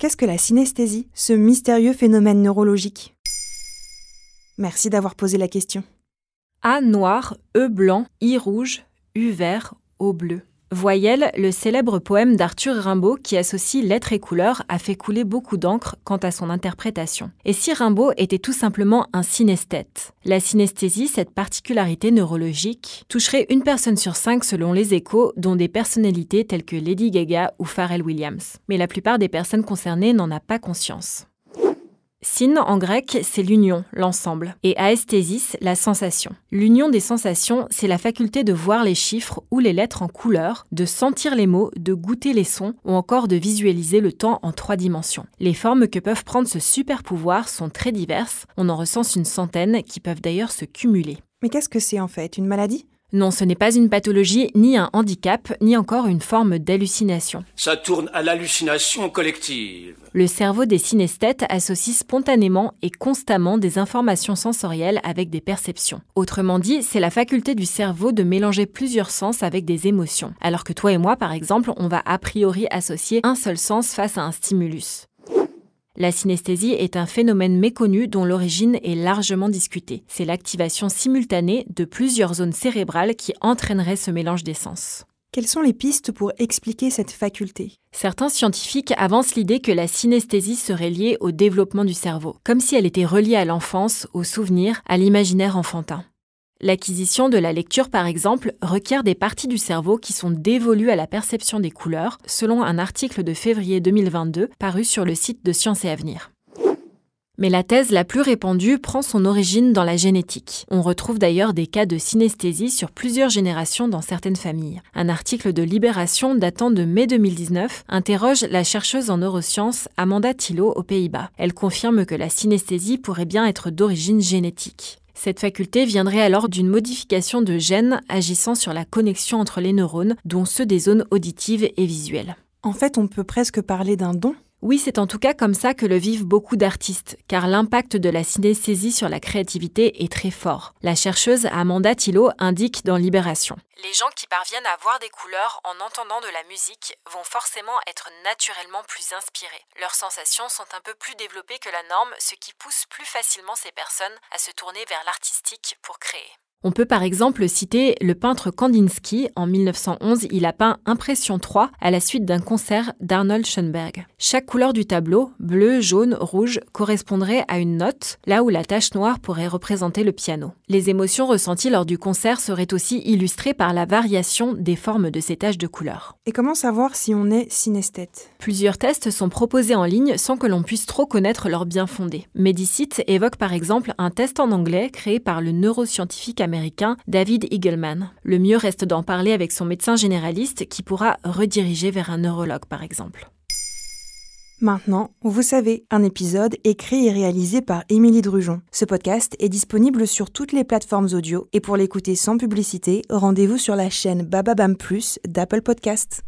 Qu'est-ce que la synesthésie, ce mystérieux phénomène neurologique? Merci d'avoir posé la question. A noir, E blanc, I rouge, U vert, O bleu. Voyelle, le célèbre poème d'Arthur Rimbaud qui associe lettres et couleurs, a fait couler beaucoup d'encre quant à son interprétation. Et si Rimbaud était tout simplement un synesthète? La synesthésie, cette particularité neurologique, toucherait une personne sur cinq selon les échos, dont des personnalités telles que Lady Gaga ou Pharrell Williams. Mais la plupart des personnes concernées n'en a pas conscience. Syn en grec, c'est l'union, l'ensemble, et aesthésis, la sensation. L'union des sensations, c'est la faculté de voir les chiffres ou les lettres en couleur, de sentir les mots, de goûter les sons ou encore de visualiser le temps en trois dimensions. Les formes que peuvent prendre ce super pouvoir sont très diverses, on en recense une centaine qui peuvent d'ailleurs se cumuler. Mais qu'est-ce que c'est en fait? Une maladie? Non, ce n'est pas une pathologie, ni un handicap, ni encore une forme d'hallucination. Ça tourne à l'hallucination collective. Le cerveau des synesthètes associe spontanément et constamment des informations sensorielles avec des perceptions. Autrement dit, c'est la faculté du cerveau de mélanger plusieurs sens avec des émotions. Alors que toi et moi, par exemple, on va a priori associer un seul sens face à un stimulus. La synesthésie est un phénomène méconnu dont l'origine est largement discutée. C'est l'activation simultanée de plusieurs zones cérébrales qui entraînerait ce mélange des sens. Quelles sont les pistes pour expliquer cette faculté? Certains scientifiques avancent l'idée que la synesthésie serait liée au développement du cerveau, comme si elle était reliée à l'enfance, aux souvenirs, à l'imaginaire enfantin. L'acquisition de la lecture, par exemple, requiert des parties du cerveau qui sont dévolues à la perception des couleurs, selon un article de février 2022 paru sur le site de Sciences et Avenir. Mais la thèse la plus répandue prend son origine dans la génétique. On retrouve d'ailleurs des cas de synesthésie sur plusieurs générations dans certaines familles. Un article de Libération datant de mai 2019 interroge la chercheuse en neurosciences Amanda Thilo aux Pays-Bas. Elle confirme que la synesthésie pourrait bien être d'origine génétique. Cette faculté viendrait alors d'une modification de gènes agissant sur la connexion entre les neurones, dont ceux des zones auditives et visuelles. En fait, on peut presque parler d'un don oui, c'est en tout cas comme ça que le vivent beaucoup d'artistes, car l'impact de la synesthésie sur la créativité est très fort. La chercheuse Amanda Thilo indique dans Libération. Les gens qui parviennent à voir des couleurs en entendant de la musique vont forcément être naturellement plus inspirés. Leurs sensations sont un peu plus développées que la norme, ce qui pousse plus facilement ces personnes à se tourner vers l'artistique pour créer. On peut par exemple citer le peintre Kandinsky. En 1911, il a peint Impression 3 à la suite d'un concert d'Arnold Schoenberg. Chaque couleur du tableau, bleu, jaune, rouge, correspondrait à une note, là où la tache noire pourrait représenter le piano. Les émotions ressenties lors du concert seraient aussi illustrées par la variation des formes de ces taches de couleurs. Et comment savoir si on est synesthète? Plusieurs tests sont proposés en ligne sans que l'on puisse trop connaître leur bien fondé. Medicite évoque par exemple un test en anglais créé par le neuroscientifique américain David Eagleman. Le mieux reste d'en parler avec son médecin généraliste qui pourra rediriger vers un neurologue par exemple. Maintenant, vous savez, un épisode écrit et réalisé par Émilie Drujon. Ce podcast est disponible sur toutes les plateformes audio et pour l'écouter sans publicité, rendez-vous sur la chaîne Bababam Plus d'Apple Podcast.